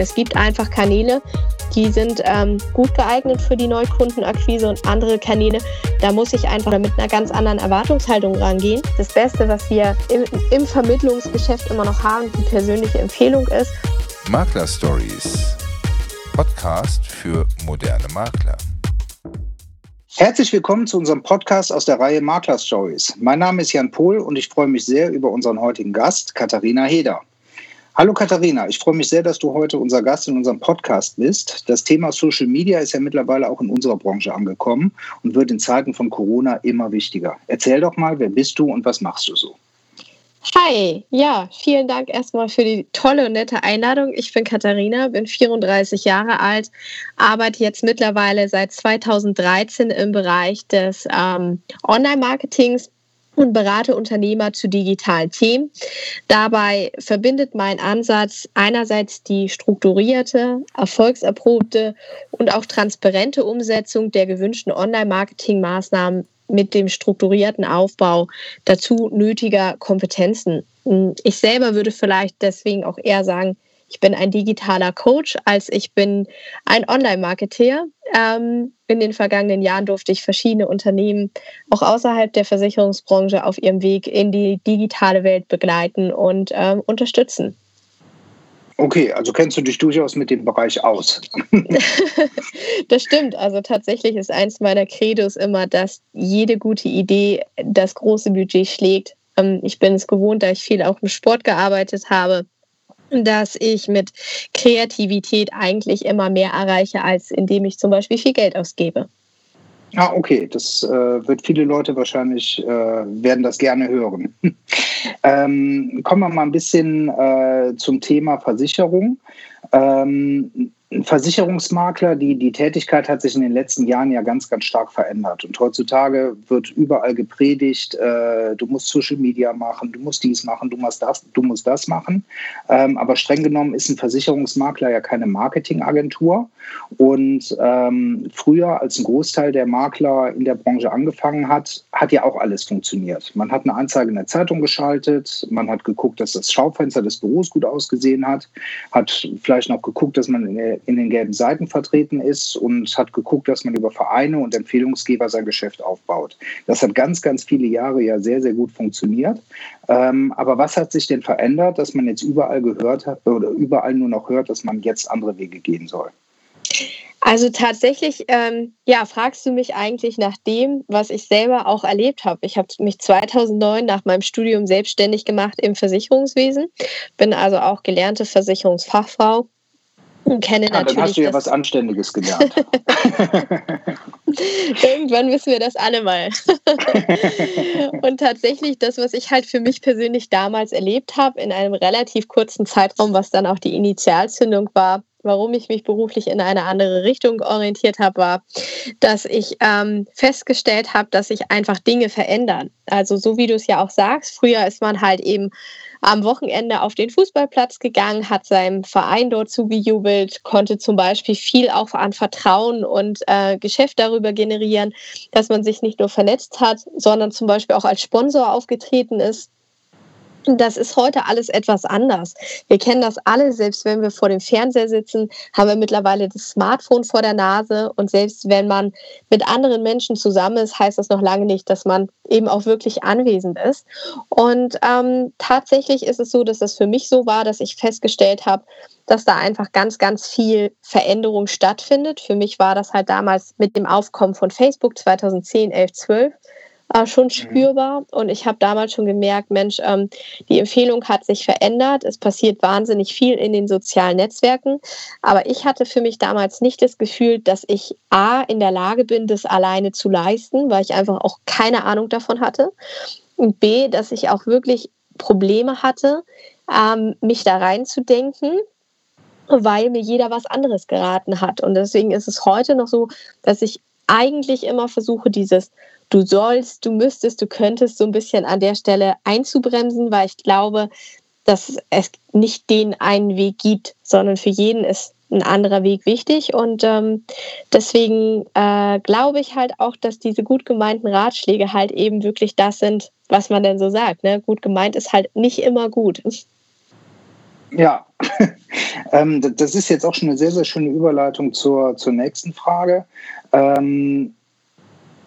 Es gibt einfach Kanäle, die sind ähm, gut geeignet für die Neukundenakquise und andere Kanäle, da muss ich einfach mit einer ganz anderen Erwartungshaltung rangehen. Das Beste, was wir im, im Vermittlungsgeschäft immer noch haben, die persönliche Empfehlung ist. Makler Stories. Podcast für moderne Makler. Herzlich willkommen zu unserem Podcast aus der Reihe Makler Stories. Mein Name ist Jan Pohl und ich freue mich sehr über unseren heutigen Gast, Katharina Heder. Hallo Katharina, ich freue mich sehr, dass du heute unser Gast in unserem Podcast bist. Das Thema Social Media ist ja mittlerweile auch in unserer Branche angekommen und wird in Zeiten von Corona immer wichtiger. Erzähl doch mal, wer bist du und was machst du so? Hi, ja, vielen Dank erstmal für die tolle und nette Einladung. Ich bin Katharina, bin 34 Jahre alt, arbeite jetzt mittlerweile seit 2013 im Bereich des ähm, Online-Marketings und berate Unternehmer zu digitalen Themen. Dabei verbindet mein Ansatz einerseits die strukturierte, erfolgserprobte und auch transparente Umsetzung der gewünschten Online-Marketing-Maßnahmen mit dem strukturierten Aufbau dazu nötiger Kompetenzen. Ich selber würde vielleicht deswegen auch eher sagen, ich bin ein digitaler Coach, als ich bin ein Online-Marketeer. Ähm, in den vergangenen Jahren durfte ich verschiedene Unternehmen auch außerhalb der Versicherungsbranche auf ihrem Weg in die digitale Welt begleiten und ähm, unterstützen. Okay, also kennst du dich durchaus mit dem Bereich aus. das stimmt. Also tatsächlich ist eins meiner Credos immer, dass jede gute Idee das große Budget schlägt. Ähm, ich bin es gewohnt, da ich viel auch im Sport gearbeitet habe, dass ich mit Kreativität eigentlich immer mehr erreiche, als indem ich zum Beispiel viel Geld ausgebe. Ah, okay. Das äh, wird viele Leute wahrscheinlich, äh, werden das gerne hören. ähm, kommen wir mal ein bisschen äh, zum Thema Versicherung. Ähm, Versicherungsmakler, die, die Tätigkeit hat sich in den letzten Jahren ja ganz, ganz stark verändert. Und heutzutage wird überall gepredigt, äh, du musst Social Media machen, du musst dies machen, du musst das, du musst das machen. Ähm, aber streng genommen ist ein Versicherungsmakler ja keine Marketingagentur. Und ähm, früher, als ein Großteil der Makler in der Branche angefangen hat, hat ja auch alles funktioniert. Man hat eine Anzeige in der Zeitung geschaltet, man hat geguckt, dass das Schaufenster des Büros gut ausgesehen hat, hat vielleicht noch geguckt, dass man in der in den gelben Seiten vertreten ist und hat geguckt, dass man über Vereine und Empfehlungsgeber sein Geschäft aufbaut. Das hat ganz, ganz viele Jahre ja sehr, sehr gut funktioniert. Ähm, aber was hat sich denn verändert, dass man jetzt überall gehört hat oder überall nur noch hört, dass man jetzt andere Wege gehen soll? Also tatsächlich, ähm, ja, fragst du mich eigentlich nach dem, was ich selber auch erlebt habe. Ich habe mich 2009 nach meinem Studium selbstständig gemacht im Versicherungswesen, bin also auch gelernte Versicherungsfachfrau kenne ja, natürlich. Dann hast du ja was Anständiges gelernt. Irgendwann müssen wir das alle mal. und tatsächlich, das, was ich halt für mich persönlich damals erlebt habe, in einem relativ kurzen Zeitraum, was dann auch die Initialzündung war, warum ich mich beruflich in eine andere Richtung orientiert habe, war, dass ich ähm, festgestellt habe, dass sich einfach Dinge verändern. Also so wie du es ja auch sagst, früher ist man halt eben am Wochenende auf den Fußballplatz gegangen, hat seinem Verein dort zugejubelt, konnte zum Beispiel viel auch an Vertrauen und äh, Geschäft darüber generieren, dass man sich nicht nur vernetzt hat, sondern zum Beispiel auch als Sponsor aufgetreten ist das ist heute alles etwas anders. Wir kennen das alle, selbst wenn wir vor dem Fernseher sitzen, haben wir mittlerweile das Smartphone vor der Nase. Und selbst wenn man mit anderen Menschen zusammen ist, heißt das noch lange nicht, dass man eben auch wirklich anwesend ist. Und ähm, tatsächlich ist es so, dass das für mich so war, dass ich festgestellt habe, dass da einfach ganz, ganz viel Veränderung stattfindet. Für mich war das halt damals mit dem Aufkommen von Facebook 2010, 11, 12 äh, schon mhm. spürbar. Und ich habe damals schon gemerkt, Mensch, ähm, die Empfehlung hat sich verändert. Es passiert wahnsinnig viel in den sozialen Netzwerken. Aber ich hatte für mich damals nicht das Gefühl, dass ich A in der Lage bin, das alleine zu leisten, weil ich einfach auch keine Ahnung davon hatte. Und B, dass ich auch wirklich Probleme hatte, ähm, mich da reinzudenken weil mir jeder was anderes geraten hat. Und deswegen ist es heute noch so, dass ich eigentlich immer versuche, dieses du sollst, du müsstest, du könntest so ein bisschen an der Stelle einzubremsen, weil ich glaube, dass es nicht den einen Weg gibt, sondern für jeden ist ein anderer Weg wichtig. Und ähm, deswegen äh, glaube ich halt auch, dass diese gut gemeinten Ratschläge halt eben wirklich das sind, was man denn so sagt. Ne? Gut gemeint ist halt nicht immer gut. Ja, Ähm, das ist jetzt auch schon eine sehr, sehr schöne Überleitung zur, zur nächsten Frage. Ähm,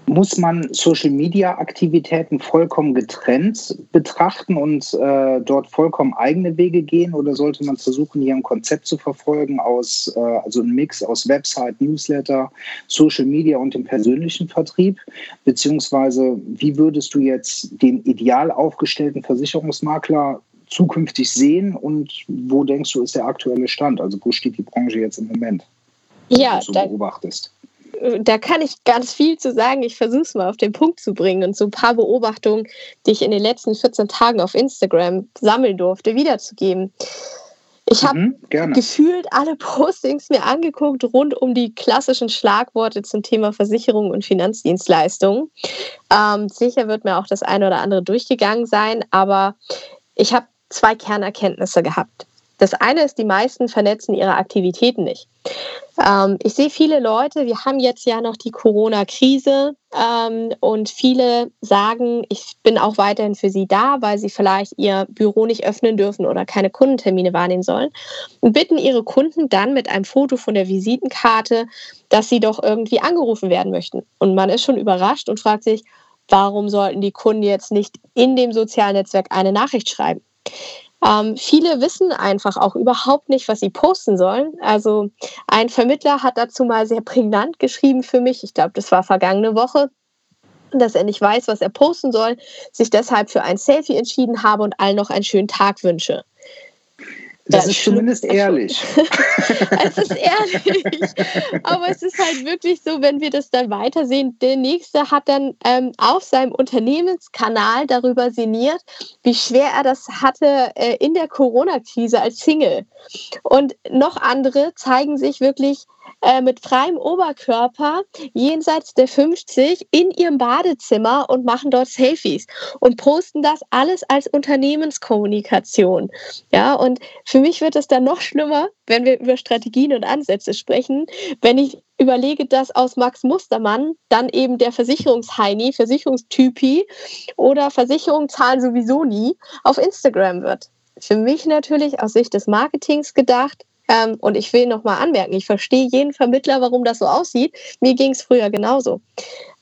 muss man Social-Media-Aktivitäten vollkommen getrennt betrachten und äh, dort vollkommen eigene Wege gehen oder sollte man versuchen, hier ein Konzept zu verfolgen aus, äh, also ein Mix aus Website, Newsletter, Social Media und dem persönlichen Vertrieb? Beziehungsweise wie würdest du jetzt den ideal aufgestellten Versicherungsmakler zukünftig sehen und wo denkst du ist der aktuelle Stand? Also wo steht die Branche jetzt im Moment? Ja, du so beobachtest da kann ich ganz viel zu sagen. Ich versuche es mal auf den Punkt zu bringen und so ein paar Beobachtungen, die ich in den letzten 14 Tagen auf Instagram sammeln durfte, wiederzugeben. Ich habe mhm, gefühlt alle Postings mir angeguckt rund um die klassischen Schlagworte zum Thema Versicherung und Finanzdienstleistungen. Ähm, sicher wird mir auch das eine oder andere durchgegangen sein, aber ich habe zwei Kernerkenntnisse gehabt. Das eine ist, die meisten vernetzen ihre Aktivitäten nicht. Ähm, ich sehe viele Leute, wir haben jetzt ja noch die Corona-Krise ähm, und viele sagen, ich bin auch weiterhin für sie da, weil sie vielleicht ihr Büro nicht öffnen dürfen oder keine Kundentermine wahrnehmen sollen und bitten ihre Kunden dann mit einem Foto von der Visitenkarte, dass sie doch irgendwie angerufen werden möchten. Und man ist schon überrascht und fragt sich, warum sollten die Kunden jetzt nicht in dem sozialen Netzwerk eine Nachricht schreiben? Ähm, viele wissen einfach auch überhaupt nicht, was sie posten sollen. Also ein Vermittler hat dazu mal sehr prägnant geschrieben für mich. Ich glaube, das war vergangene Woche dass er nicht weiß, was er posten soll, sich deshalb für ein Selfie entschieden habe und allen noch einen schönen Tag wünsche. Das, ist zumindest ehrlich. es ist ehrlich. Aber es ist halt wirklich so, wenn wir das dann weitersehen, der Nächste hat dann ähm, auf seinem Unternehmenskanal darüber sinniert, wie schwer er das hatte äh, in der Corona-Krise als Single. Und noch andere zeigen sich wirklich äh, mit freiem Oberkörper jenseits der 50 in ihrem Badezimmer und machen dort Selfies und posten das alles als Unternehmenskommunikation. Ja, und für mich wird es dann noch schlimmer, wenn wir über Strategien und Ansätze sprechen, wenn ich überlege, dass aus Max Mustermann dann eben der Versicherungsheini, Versicherungstypi oder Versicherungen zahlen sowieso nie auf Instagram wird. Für mich natürlich aus Sicht des Marketings gedacht, ähm, und ich will nochmal anmerken, ich verstehe jeden Vermittler, warum das so aussieht. Mir ging es früher genauso.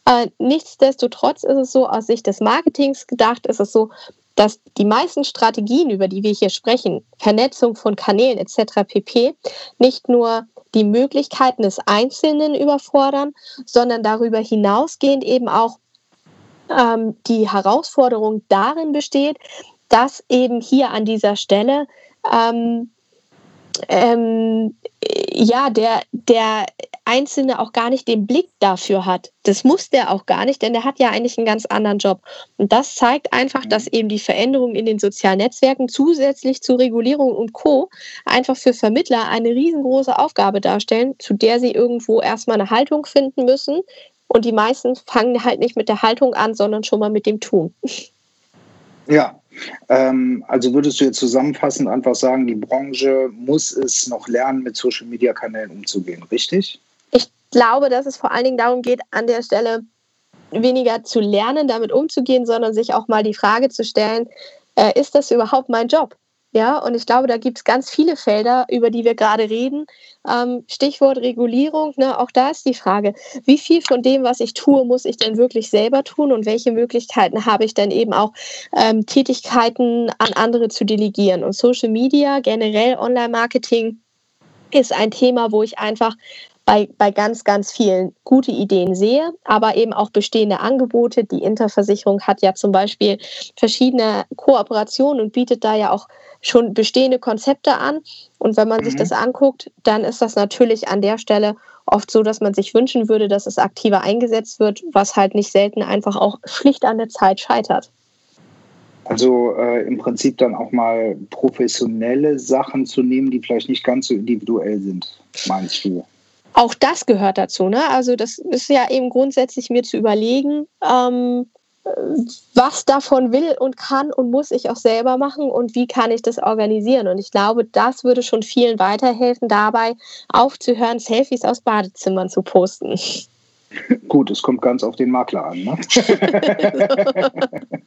Äh, nichtsdestotrotz ist es so, aus Sicht des Marketings gedacht, ist es so, dass die meisten Strategien, über die wir hier sprechen, Vernetzung von Kanälen etc. pp, nicht nur die Möglichkeiten des Einzelnen überfordern, sondern darüber hinausgehend eben auch ähm, die Herausforderung darin besteht, dass eben hier an dieser Stelle ähm, ähm, ja, der, der Einzelne auch gar nicht den Blick dafür hat. Das muss der auch gar nicht, denn der hat ja eigentlich einen ganz anderen Job. Und das zeigt einfach, dass eben die Veränderungen in den sozialen Netzwerken zusätzlich zu Regulierung und Co. einfach für Vermittler eine riesengroße Aufgabe darstellen, zu der sie irgendwo erstmal eine Haltung finden müssen. Und die meisten fangen halt nicht mit der Haltung an, sondern schon mal mit dem Tun. Ja, ähm, also würdest du jetzt zusammenfassend einfach sagen, die Branche muss es noch lernen, mit Social-Media-Kanälen umzugehen, richtig? Ich glaube, dass es vor allen Dingen darum geht, an der Stelle weniger zu lernen, damit umzugehen, sondern sich auch mal die Frage zu stellen, äh, ist das überhaupt mein Job? Ja, und ich glaube, da gibt es ganz viele Felder, über die wir gerade reden. Ähm, Stichwort Regulierung, ne, auch da ist die Frage, wie viel von dem, was ich tue, muss ich denn wirklich selber tun und welche Möglichkeiten habe ich dann eben auch, ähm, Tätigkeiten an andere zu delegieren. Und Social Media, generell Online-Marketing, ist ein Thema, wo ich einfach bei, bei ganz, ganz vielen gute Ideen sehe, aber eben auch bestehende Angebote. Die Interversicherung hat ja zum Beispiel verschiedene Kooperationen und bietet da ja auch schon bestehende Konzepte an. Und wenn man mhm. sich das anguckt, dann ist das natürlich an der Stelle oft so, dass man sich wünschen würde, dass es aktiver eingesetzt wird, was halt nicht selten einfach auch schlicht an der Zeit scheitert. Also äh, im Prinzip dann auch mal professionelle Sachen zu nehmen, die vielleicht nicht ganz so individuell sind, meinst du? Auch das gehört dazu. Ne? Also das ist ja eben grundsätzlich mir zu überlegen, ähm, was davon will und kann und muss ich auch selber machen und wie kann ich das organisieren. Und ich glaube, das würde schon vielen weiterhelfen, dabei aufzuhören, Selfies aus Badezimmern zu posten. Gut, es kommt ganz auf den Makler an. Ne?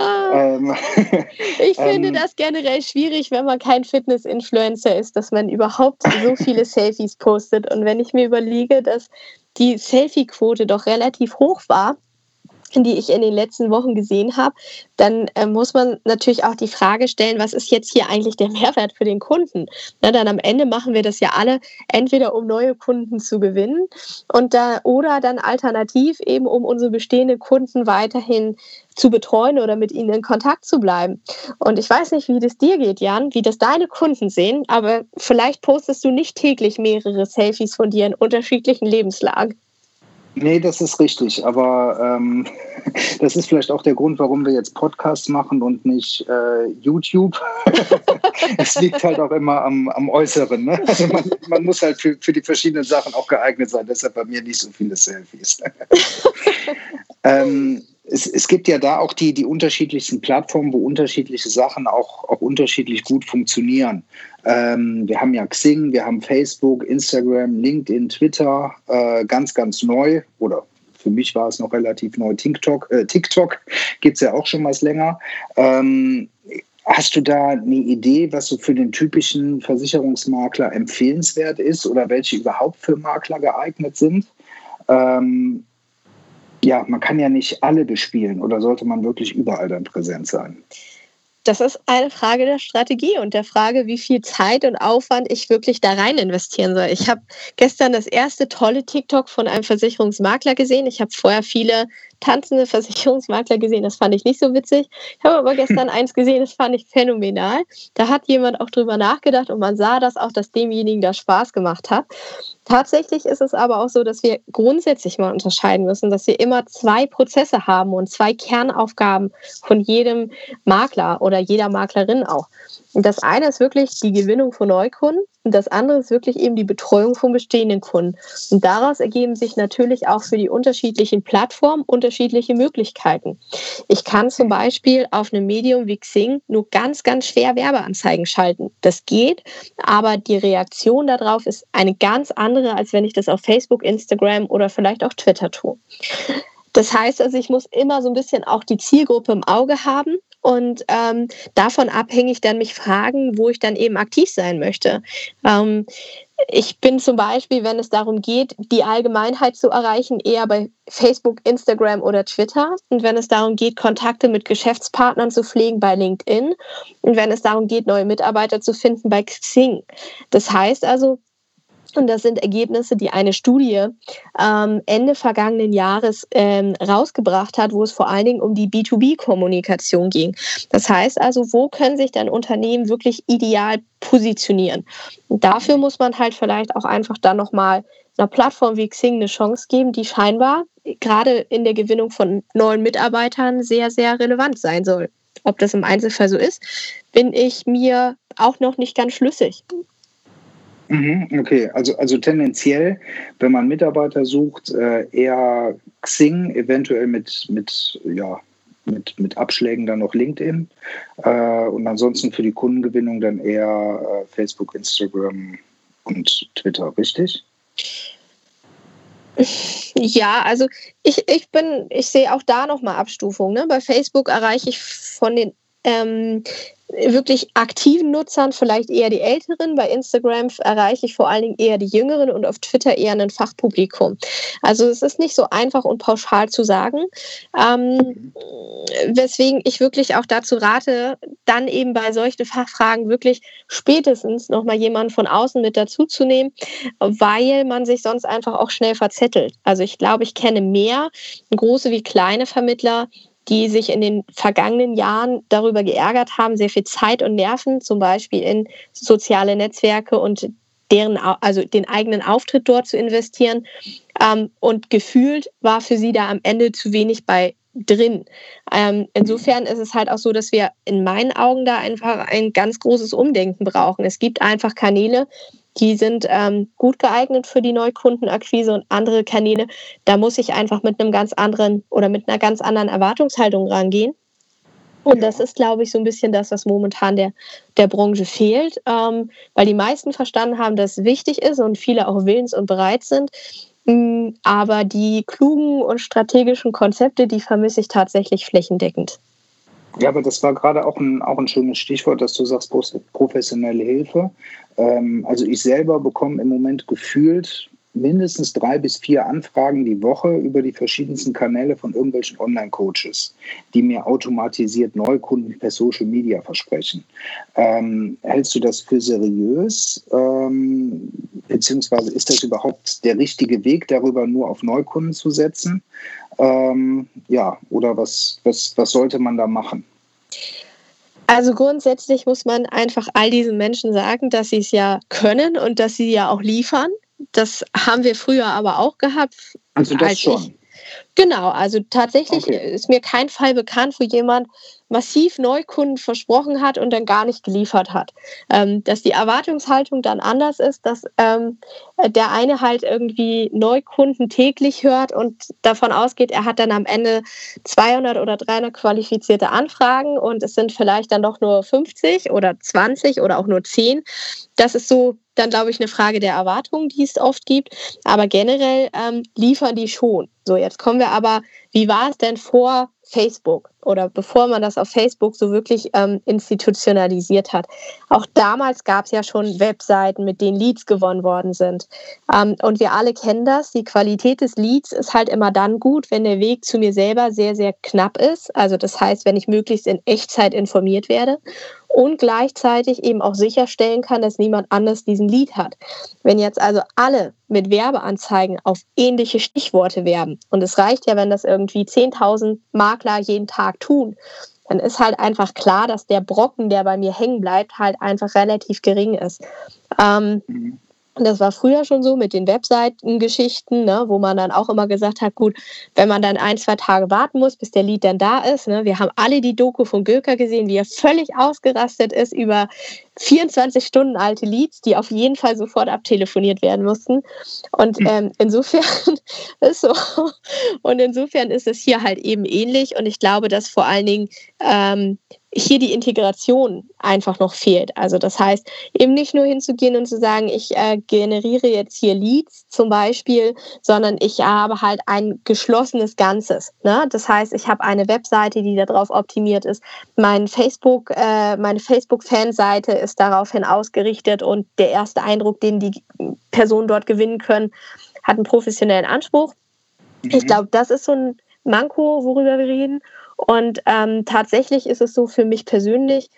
Ah. Ähm, ich finde ähm, das generell schwierig, wenn man kein Fitness-Influencer ist, dass man überhaupt so viele Selfies postet. Und wenn ich mir überlege, dass die Selfie-Quote doch relativ hoch war, die ich in den letzten Wochen gesehen habe, dann äh, muss man natürlich auch die Frage stellen, was ist jetzt hier eigentlich der Mehrwert für den Kunden? Na, dann am Ende machen wir das ja alle entweder um neue Kunden zu gewinnen und da, oder dann alternativ eben um unsere bestehenden Kunden weiterhin zu betreuen oder mit ihnen in Kontakt zu bleiben. Und ich weiß nicht, wie das dir geht, Jan, wie das deine Kunden sehen, aber vielleicht postest du nicht täglich mehrere Selfies von dir in unterschiedlichen Lebenslagen. Nee, das ist richtig. Aber ähm, das ist vielleicht auch der Grund, warum wir jetzt Podcasts machen und nicht äh, YouTube. es liegt halt auch immer am, am Äußeren. Ne? Also man, man, muss halt für, für die verschiedenen Sachen auch geeignet sein. Deshalb bei mir nicht so viele Selfies. ähm, es, es, gibt ja da auch die, die unterschiedlichsten Plattformen, wo unterschiedliche Sachen auch, auch unterschiedlich gut funktionieren. Ähm, wir haben ja Xing, wir haben Facebook, Instagram, LinkedIn, Twitter, äh, ganz, ganz neu oder für mich war es noch relativ neu. TikTok, äh, TikTok gibt es ja auch schon was länger. Ähm, hast du da eine Idee, was so für den typischen Versicherungsmakler empfehlenswert ist oder welche überhaupt für Makler geeignet sind? Ähm, ja, man kann ja nicht alle bespielen oder sollte man wirklich überall dann präsent sein? Das ist eine Frage der Strategie und der Frage, wie viel Zeit und Aufwand ich wirklich da rein investieren soll. Ich habe gestern das erste tolle TikTok von einem Versicherungsmakler gesehen. Ich habe vorher viele tanzende Versicherungsmakler gesehen. Das fand ich nicht so witzig. Ich habe aber gestern eins gesehen, das fand ich phänomenal. Da hat jemand auch drüber nachgedacht und man sah das auch, dass demjenigen das Spaß gemacht hat. Tatsächlich ist es aber auch so, dass wir grundsätzlich mal unterscheiden müssen, dass wir immer zwei Prozesse haben und zwei Kernaufgaben von jedem Makler oder jeder Maklerin auch. Und das eine ist wirklich die Gewinnung von Neukunden und das andere ist wirklich eben die Betreuung von bestehenden Kunden. Und daraus ergeben sich natürlich auch für die unterschiedlichen Plattformen unterschiedliche Möglichkeiten. Ich kann zum Beispiel auf einem Medium wie Xing nur ganz, ganz schwer Werbeanzeigen schalten. Das geht, aber die Reaktion darauf ist eine ganz andere, als wenn ich das auf Facebook, Instagram oder vielleicht auch Twitter tue. Das heißt also, ich muss immer so ein bisschen auch die Zielgruppe im Auge haben und ähm, davon abhängig dann mich fragen, wo ich dann eben aktiv sein möchte. Ähm, ich bin zum Beispiel, wenn es darum geht, die Allgemeinheit zu erreichen, eher bei Facebook, Instagram oder Twitter. Und wenn es darum geht, Kontakte mit Geschäftspartnern zu pflegen, bei LinkedIn. Und wenn es darum geht, neue Mitarbeiter zu finden, bei Xing. Das heißt also, und das sind Ergebnisse, die eine Studie ähm, Ende vergangenen Jahres ähm, rausgebracht hat, wo es vor allen Dingen um die B2B-Kommunikation ging. Das heißt also, wo können sich dann Unternehmen wirklich ideal positionieren? Und dafür muss man halt vielleicht auch einfach dann nochmal einer Plattform wie Xing eine Chance geben, die scheinbar gerade in der Gewinnung von neuen Mitarbeitern sehr, sehr relevant sein soll. Ob das im Einzelfall so ist, bin ich mir auch noch nicht ganz schlüssig. Mhm, okay, also, also tendenziell, wenn man Mitarbeiter sucht, äh, eher Xing, eventuell mit, mit, ja, mit, mit Abschlägen dann noch LinkedIn äh, und ansonsten für die Kundengewinnung dann eher äh, Facebook, Instagram und Twitter, richtig? Ja, also ich, ich bin, ich sehe auch da nochmal Abstufungen. Ne? Bei Facebook erreiche ich von den ähm, wirklich aktiven Nutzern vielleicht eher die Älteren. Bei Instagram erreiche ich vor allen Dingen eher die Jüngeren und auf Twitter eher ein Fachpublikum. Also es ist nicht so einfach und pauschal zu sagen, ähm, weswegen ich wirklich auch dazu rate, dann eben bei solchen Fachfragen wirklich spätestens nochmal jemanden von außen mit dazuzunehmen, weil man sich sonst einfach auch schnell verzettelt. Also ich glaube, ich kenne mehr große wie kleine Vermittler, die sich in den vergangenen Jahren darüber geärgert haben, sehr viel Zeit und Nerven zum Beispiel in soziale Netzwerke und deren, also den eigenen Auftritt dort zu investieren. Ähm, und gefühlt war für sie da am Ende zu wenig bei drin. Ähm, insofern ist es halt auch so, dass wir in meinen Augen da einfach ein ganz großes Umdenken brauchen. Es gibt einfach Kanäle, die sind ähm, gut geeignet für die Neukundenakquise und andere Kanäle, da muss ich einfach mit einem ganz anderen oder mit einer ganz anderen Erwartungshaltung rangehen. Und das ist, glaube ich, so ein bisschen das, was momentan der, der Branche fehlt, ähm, weil die meisten verstanden haben, dass es wichtig ist und viele auch willens und bereit sind. Mm, aber die klugen und strategischen Konzepte, die vermisse ich tatsächlich flächendeckend. Ja, aber das war gerade auch ein, auch ein schönes Stichwort, dass du sagst, professionelle Hilfe. Ähm, also ich selber bekomme im Moment gefühlt mindestens drei bis vier Anfragen die Woche über die verschiedensten Kanäle von irgendwelchen Online-Coaches, die mir automatisiert Neukunden per Social Media versprechen. Ähm, hältst du das für seriös? Ähm, beziehungsweise ist das überhaupt der richtige Weg, darüber nur auf Neukunden zu setzen? Ähm, ja, oder was, was, was sollte man da machen? Also grundsätzlich muss man einfach all diesen Menschen sagen, dass sie es ja können und dass sie ja auch liefern. Das haben wir früher aber auch gehabt. Also das schon. Ich, genau, also tatsächlich okay. ist mir kein Fall bekannt, wo jemand massiv Neukunden versprochen hat und dann gar nicht geliefert hat. Ähm, dass die Erwartungshaltung dann anders ist, dass ähm, der eine halt irgendwie Neukunden täglich hört und davon ausgeht, er hat dann am Ende 200 oder 300 qualifizierte Anfragen und es sind vielleicht dann doch nur 50 oder 20 oder auch nur 10. Das ist so dann, glaube ich, eine Frage der Erwartungen, die es oft gibt. Aber generell ähm, liefern die schon. So, jetzt kommen wir aber, wie war es denn vor Facebook oder bevor man das auf Facebook so wirklich ähm, institutionalisiert hat. Auch damals gab es ja schon Webseiten, mit denen Leads gewonnen worden sind. Ähm, und wir alle kennen das. Die Qualität des Leads ist halt immer dann gut, wenn der Weg zu mir selber sehr, sehr knapp ist. Also das heißt, wenn ich möglichst in Echtzeit informiert werde und gleichzeitig eben auch sicherstellen kann, dass niemand anders diesen Lead hat. Wenn jetzt also alle mit Werbeanzeigen auf ähnliche Stichworte werben und es reicht ja, wenn das irgendwie 10.000 Makler jeden Tag tun, dann ist halt einfach klar, dass der Brocken, der bei mir hängen bleibt, halt einfach relativ gering ist. Ähm, mhm. Das war früher schon so mit den Webseitengeschichten, ne, wo man dann auch immer gesagt hat, gut, wenn man dann ein, zwei Tage warten muss, bis der Lied dann da ist. Ne, wir haben alle die Doku von Göker gesehen, wie er völlig ausgerastet ist über 24 Stunden alte Leads, die auf jeden Fall sofort abtelefoniert werden mussten. Und hm. ähm, insofern ist so. Und insofern ist es hier halt eben ähnlich. Und ich glaube, dass vor allen Dingen ähm, hier die Integration einfach noch fehlt. Also das heißt, eben nicht nur hinzugehen und zu sagen, ich äh, generiere jetzt hier Leads zum Beispiel, sondern ich habe halt ein geschlossenes Ganzes. Ne? Das heißt, ich habe eine Webseite, die darauf optimiert ist. Mein Facebook, äh, meine Facebook-Fanseite ist daraufhin ausgerichtet und der erste Eindruck, den die Personen dort gewinnen können, hat einen professionellen Anspruch. Mhm. Ich glaube, das ist so ein Manko, worüber wir reden. Und ähm, tatsächlich ist es so für mich persönlich,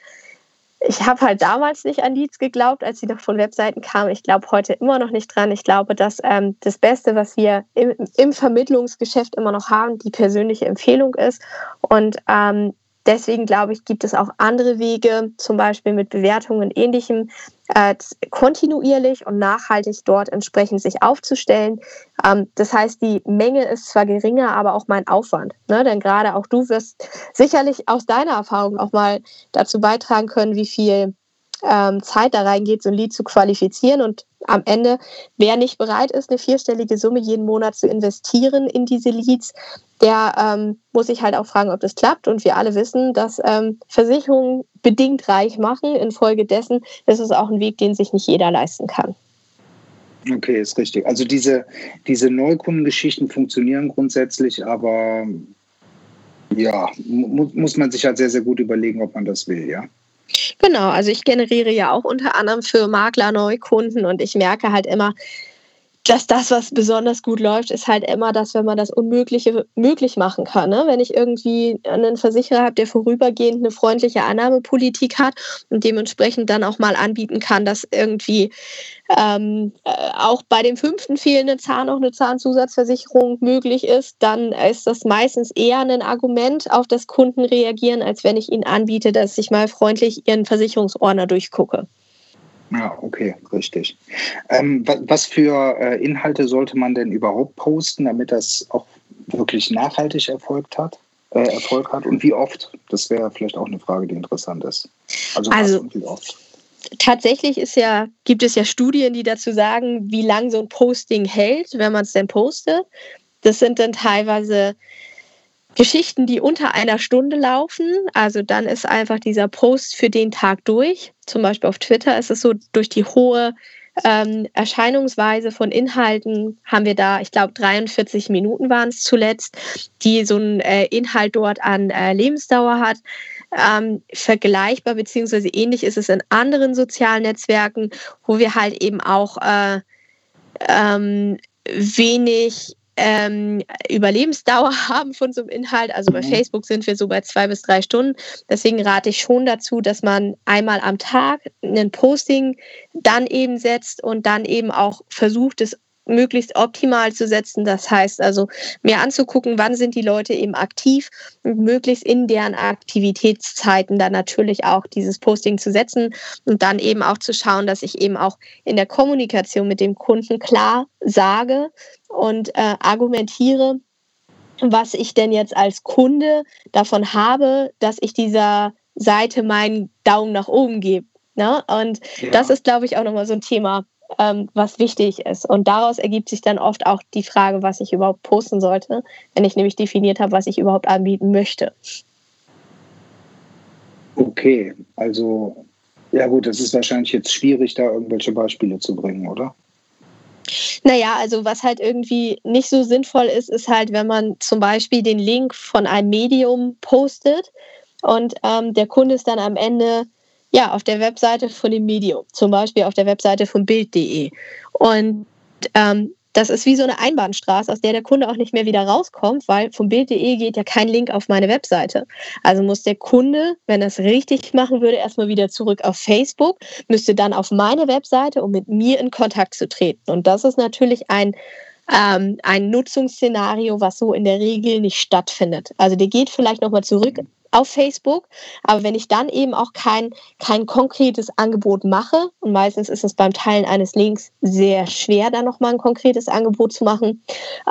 ich habe halt damals nicht an Leads geglaubt, als sie noch von Webseiten kamen. Ich glaube heute immer noch nicht dran. Ich glaube, dass ähm, das Beste, was wir im, im, Vermittlungsgeschäft immer noch haben, die persönliche Empfehlung ist. Und ähm, deswegen glaube ich, gibt es auch andere Wege, zum Beispiel mit Bewertungen und ähnlichem, äh, kontinuierlich und nachhaltig dort entsprechend sich aufzustellen. Ähm, das heißt, die Menge ist zwar geringer, aber auch mein Aufwand. Ne? Denn gerade auch du wirst sicherlich aus deiner Erfahrung auch mal dazu beitragen können, wie viel ähm, Zeit da reingeht, so ein Lied zu qualifizieren. Und am Ende, wer nicht bereit ist, eine vierstellige Summe jeden Monat zu investieren in diese Leads, der ähm, muss sich halt auch fragen, ob das klappt. Und wir alle wissen, dass ähm, Versicherungen bedingt reich machen. Infolgedessen ist es auch ein Weg, den sich nicht jeder leisten kann. Okay, ist richtig. Also diese, diese Neukundengeschichten funktionieren grundsätzlich, aber ja, mu muss man sich halt sehr, sehr gut überlegen, ob man das will, ja. Genau, also ich generiere ja auch unter anderem für Makler Neukunden und ich merke halt immer, dass das, was besonders gut läuft, ist halt immer das, wenn man das Unmögliche möglich machen kann. Ne? Wenn ich irgendwie einen Versicherer habe, der vorübergehend eine freundliche Annahmepolitik hat und dementsprechend dann auch mal anbieten kann, dass irgendwie ähm, äh, auch bei dem fünften fehlenden Zahn noch eine Zahnzusatzversicherung möglich ist, dann ist das meistens eher ein Argument, auf das Kunden reagieren, als wenn ich ihnen anbiete, dass ich mal freundlich ihren Versicherungsordner durchgucke. Ja, okay, richtig. Ähm, was für äh, Inhalte sollte man denn überhaupt posten, damit das auch wirklich nachhaltig erfolgt hat? Äh, Erfolg hat und wie oft? Das wäre vielleicht auch eine Frage, die interessant ist. Also, also wie oft? Tatsächlich ist ja, gibt es ja Studien, die dazu sagen, wie lang so ein Posting hält, wenn man es denn postet. Das sind dann teilweise Geschichten, die unter einer Stunde laufen. Also dann ist einfach dieser Post für den Tag durch. Zum Beispiel auf Twitter ist es so, durch die hohe ähm, Erscheinungsweise von Inhalten haben wir da, ich glaube, 43 Minuten waren es zuletzt, die so ein äh, Inhalt dort an äh, Lebensdauer hat. Ähm, vergleichbar beziehungsweise ähnlich ist es in anderen sozialen Netzwerken, wo wir halt eben auch äh, ähm, wenig ähm, Überlebensdauer haben von so einem Inhalt. Also bei mhm. Facebook sind wir so bei zwei bis drei Stunden. Deswegen rate ich schon dazu, dass man einmal am Tag ein Posting dann eben setzt und dann eben auch versucht, es möglichst optimal zu setzen. Das heißt also, mir anzugucken, wann sind die Leute eben aktiv und möglichst in deren Aktivitätszeiten dann natürlich auch dieses Posting zu setzen und dann eben auch zu schauen, dass ich eben auch in der Kommunikation mit dem Kunden klar sage und äh, argumentiere, was ich denn jetzt als Kunde davon habe, dass ich dieser Seite meinen Daumen nach oben gebe. Ne? Und ja. das ist, glaube ich, auch nochmal so ein Thema, ähm, was wichtig ist. Und daraus ergibt sich dann oft auch die Frage, was ich überhaupt posten sollte, wenn ich nämlich definiert habe, was ich überhaupt anbieten möchte. Okay, also ja gut, es ist wahrscheinlich jetzt schwierig, da irgendwelche Beispiele zu bringen, oder? Naja, also was halt irgendwie nicht so sinnvoll ist, ist halt, wenn man zum Beispiel den Link von einem Medium postet und ähm, der Kunde ist dann am Ende ja, auf der Webseite von dem Medium, zum Beispiel auf der Webseite von Bild.de. Und ähm, das ist wie so eine Einbahnstraße, aus der der Kunde auch nicht mehr wieder rauskommt, weil vom Bild.de geht ja kein Link auf meine Webseite. Also muss der Kunde, wenn er es richtig machen würde, erstmal wieder zurück auf Facebook, müsste dann auf meine Webseite, um mit mir in Kontakt zu treten. Und das ist natürlich ein ähm, ein Nutzungsszenario, was so in der Regel nicht stattfindet. Also der geht vielleicht nochmal zurück auf Facebook. Aber wenn ich dann eben auch kein, kein konkretes Angebot mache, und meistens ist es beim Teilen eines Links sehr schwer, da nochmal ein konkretes Angebot zu machen,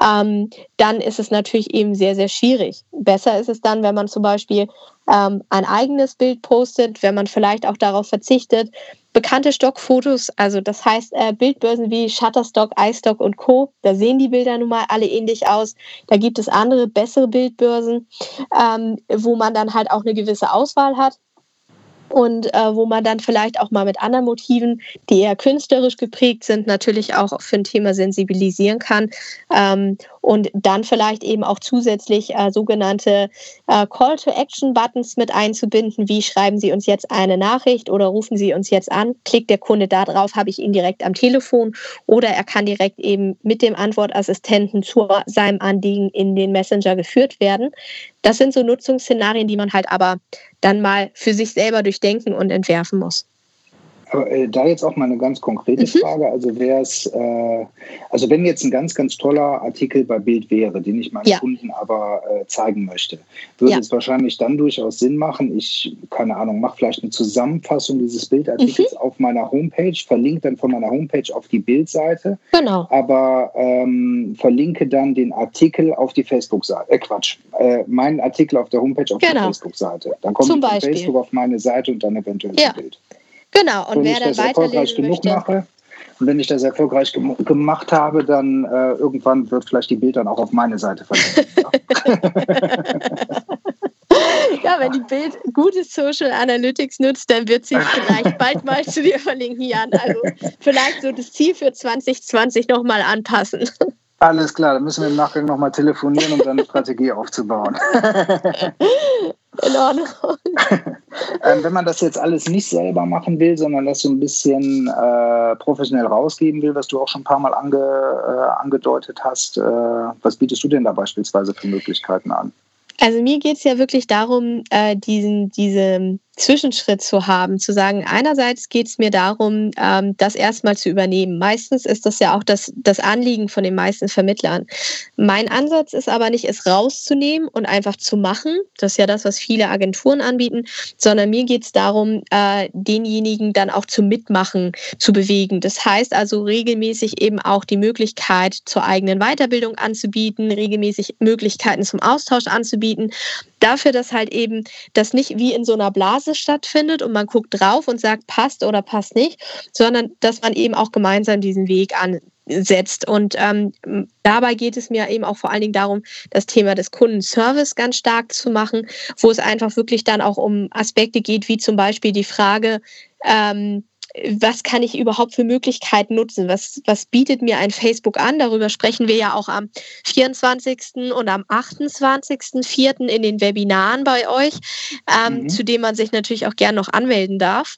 ähm, dann ist es natürlich eben sehr, sehr schwierig. Besser ist es dann, wenn man zum Beispiel ähm, ein eigenes Bild postet, wenn man vielleicht auch darauf verzichtet, bekannte Stockfotos, also das heißt äh, Bildbörsen wie Shutterstock, iStock und Co. Da sehen die Bilder nun mal alle ähnlich aus. Da gibt es andere, bessere Bildbörsen, ähm, wo man dann halt auch eine gewisse Auswahl hat und äh, wo man dann vielleicht auch mal mit anderen Motiven, die eher künstlerisch geprägt sind, natürlich auch für ein Thema sensibilisieren kann ähm, und dann vielleicht eben auch zusätzlich äh, sogenannte äh, Call-to-Action-Buttons mit einzubinden, wie schreiben Sie uns jetzt eine Nachricht oder rufen Sie uns jetzt an, klickt der Kunde da drauf, habe ich ihn direkt am Telefon oder er kann direkt eben mit dem Antwortassistenten zu seinem Anliegen in den Messenger geführt werden. Das sind so Nutzungsszenarien, die man halt aber dann mal für sich selber durchdenken und entwerfen muss. Aber äh, da jetzt auch mal eine ganz konkrete mhm. Frage. Also wäre es, äh, also wenn jetzt ein ganz, ganz toller Artikel bei Bild wäre, den ich meinen ja. Kunden aber äh, zeigen möchte, würde ja. es wahrscheinlich dann durchaus Sinn machen. Ich, keine Ahnung, mache vielleicht eine Zusammenfassung dieses Bildartikels mhm. auf meiner Homepage, verlinke dann von meiner Homepage auf die Bildseite. Genau. Aber ähm, verlinke dann den Artikel auf die Facebook-Seite. Äh, Quatsch, äh, meinen Artikel auf der Homepage auf genau. die Facebook-Seite. Dann kommt Facebook auf meine Seite und dann eventuell ja. Bild. Genau, und, und wer dann erfolgreich genug möchte, mache, und wenn ich das erfolgreich gem gemacht habe, dann äh, irgendwann wird vielleicht die Bild dann auch auf meine Seite verlinkt. ja, wenn die Bild gutes Social Analytics nutzt, dann wird sie vielleicht bald mal zu dir verlinken, Jan. Also vielleicht so das Ziel für 2020 nochmal anpassen. Alles klar, dann müssen wir im Nachgang nochmal telefonieren, um dann eine Strategie aufzubauen. In Ordnung. ähm, wenn man das jetzt alles nicht selber machen will, sondern das so ein bisschen äh, professionell rausgeben will, was du auch schon ein paar Mal ange, äh, angedeutet hast, äh, was bietest du denn da beispielsweise für Möglichkeiten an? Also mir geht es ja wirklich darum, äh, diesen, diese Zwischenschritt zu haben, zu sagen, einerseits geht es mir darum, ähm, das erstmal zu übernehmen. Meistens ist das ja auch das, das Anliegen von den meisten Vermittlern. Mein Ansatz ist aber nicht, es rauszunehmen und einfach zu machen. Das ist ja das, was viele Agenturen anbieten, sondern mir geht es darum, äh, denjenigen dann auch zum Mitmachen zu bewegen. Das heißt also regelmäßig eben auch die Möglichkeit zur eigenen Weiterbildung anzubieten, regelmäßig Möglichkeiten zum Austausch anzubieten dafür, dass halt eben das nicht wie in so einer Blase stattfindet und man guckt drauf und sagt, passt oder passt nicht, sondern dass man eben auch gemeinsam diesen Weg ansetzt. Und ähm, dabei geht es mir eben auch vor allen Dingen darum, das Thema des Kundenservice ganz stark zu machen, wo es einfach wirklich dann auch um Aspekte geht, wie zum Beispiel die Frage, ähm, was kann ich überhaupt für Möglichkeiten nutzen? Was, was bietet mir ein Facebook an? Darüber sprechen wir ja auch am 24. und am 28.04. in den Webinaren bei euch, ähm, mhm. zu dem man sich natürlich auch gern noch anmelden darf.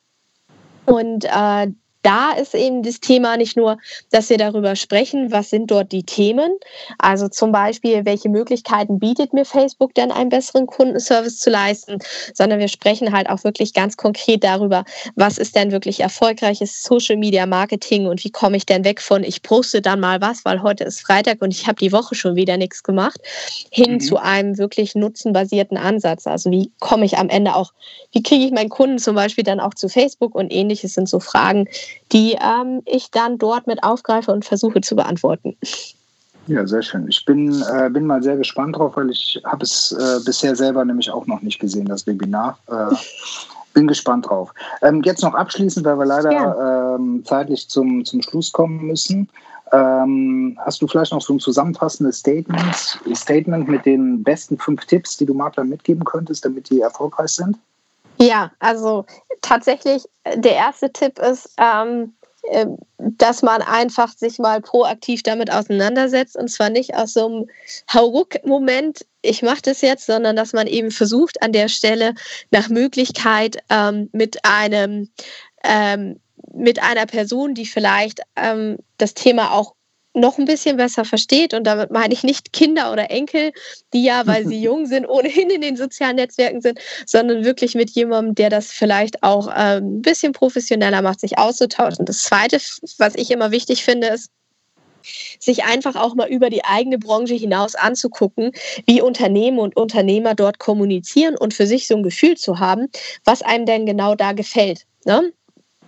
Und äh, da ist eben das Thema nicht nur, dass wir darüber sprechen, was sind dort die Themen, also zum Beispiel, welche Möglichkeiten bietet mir Facebook denn einen besseren Kundenservice zu leisten, sondern wir sprechen halt auch wirklich ganz konkret darüber, was ist denn wirklich erfolgreiches Social Media Marketing und wie komme ich denn weg von, ich poste dann mal was, weil heute ist Freitag und ich habe die Woche schon wieder nichts gemacht, hin mhm. zu einem wirklich nutzenbasierten Ansatz. Also wie komme ich am Ende auch, wie kriege ich meinen Kunden zum Beispiel dann auch zu Facebook und ähnliches sind so Fragen, die ähm, ich dann dort mit aufgreife und versuche zu beantworten. Ja, sehr schön. Ich bin, äh, bin mal sehr gespannt drauf, weil ich habe es äh, bisher selber nämlich auch noch nicht gesehen, das Webinar. Äh, bin gespannt drauf. Ähm, jetzt noch abschließend, weil wir leider ähm, zeitlich zum, zum Schluss kommen müssen. Ähm, hast du vielleicht noch so ein zusammenfassendes Statement, Statement mit den besten fünf Tipps, die du Maklern mitgeben könntest, damit die erfolgreich sind? Ja, also tatsächlich, äh, der erste Tipp ist, ähm, äh, dass man einfach sich mal proaktiv damit auseinandersetzt und zwar nicht aus so einem Hauruck-Moment, ich mache das jetzt, sondern dass man eben versucht, an der Stelle nach Möglichkeit ähm, mit einem ähm, mit einer Person, die vielleicht ähm, das Thema auch noch ein bisschen besser versteht. Und damit meine ich nicht Kinder oder Enkel, die ja, weil sie jung sind, ohnehin in den sozialen Netzwerken sind, sondern wirklich mit jemandem, der das vielleicht auch ähm, ein bisschen professioneller macht, sich auszutauschen. Das Zweite, was ich immer wichtig finde, ist, sich einfach auch mal über die eigene Branche hinaus anzugucken, wie Unternehmen und Unternehmer dort kommunizieren und für sich so ein Gefühl zu haben, was einem denn genau da gefällt. Ne?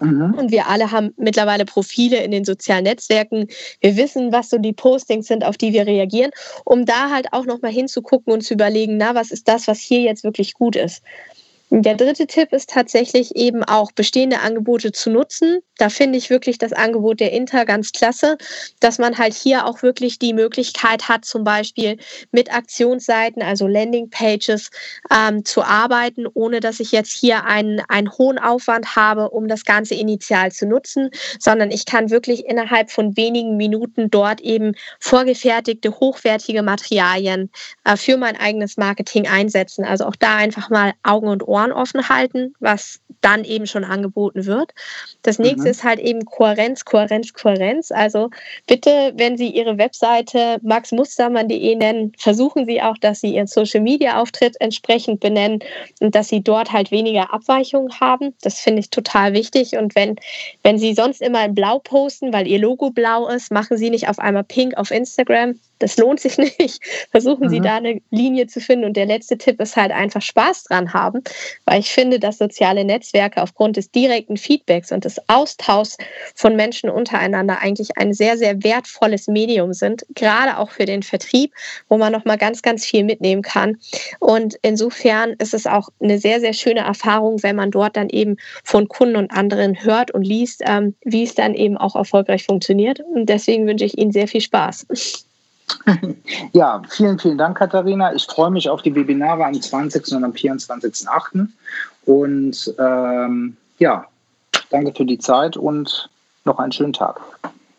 Mhm. Und wir alle haben mittlerweile Profile in den sozialen Netzwerken. Wir wissen, was so die Postings sind, auf die wir reagieren, um da halt auch nochmal hinzugucken und zu überlegen, na, was ist das, was hier jetzt wirklich gut ist. Der dritte Tipp ist tatsächlich eben auch bestehende Angebote zu nutzen. Da finde ich wirklich das Angebot der Inter ganz klasse, dass man halt hier auch wirklich die Möglichkeit hat, zum Beispiel mit Aktionsseiten, also Landingpages, ähm, zu arbeiten, ohne dass ich jetzt hier einen, einen hohen Aufwand habe, um das Ganze initial zu nutzen, sondern ich kann wirklich innerhalb von wenigen Minuten dort eben vorgefertigte, hochwertige Materialien äh, für mein eigenes Marketing einsetzen. Also auch da einfach mal Augen und Ohren Ohren offen halten, was dann eben schon angeboten wird. Das nächste mhm. ist halt eben Kohärenz, Kohärenz, Kohärenz. Also bitte, wenn Sie Ihre Webseite maxmustermann.de nennen, versuchen Sie auch, dass Sie Ihren Social Media Auftritt entsprechend benennen und dass Sie dort halt weniger Abweichungen haben. Das finde ich total wichtig. Und wenn, wenn Sie sonst immer in Blau posten, weil Ihr Logo blau ist, machen Sie nicht auf einmal pink auf Instagram das lohnt sich nicht. Versuchen Sie mhm. da eine Linie zu finden. Und der letzte Tipp ist halt einfach Spaß dran haben, weil ich finde, dass soziale Netzwerke aufgrund des direkten Feedbacks und des Austauschs von Menschen untereinander eigentlich ein sehr, sehr wertvolles Medium sind, gerade auch für den Vertrieb, wo man nochmal ganz, ganz viel mitnehmen kann. Und insofern ist es auch eine sehr, sehr schöne Erfahrung, wenn man dort dann eben von Kunden und anderen hört und liest, ähm, wie es dann eben auch erfolgreich funktioniert. Und deswegen wünsche ich Ihnen sehr viel Spaß. Ja, vielen, vielen Dank, Katharina. Ich freue mich auf die Webinare am 20. und am 24.08. Und ähm, ja, danke für die Zeit und noch einen schönen Tag.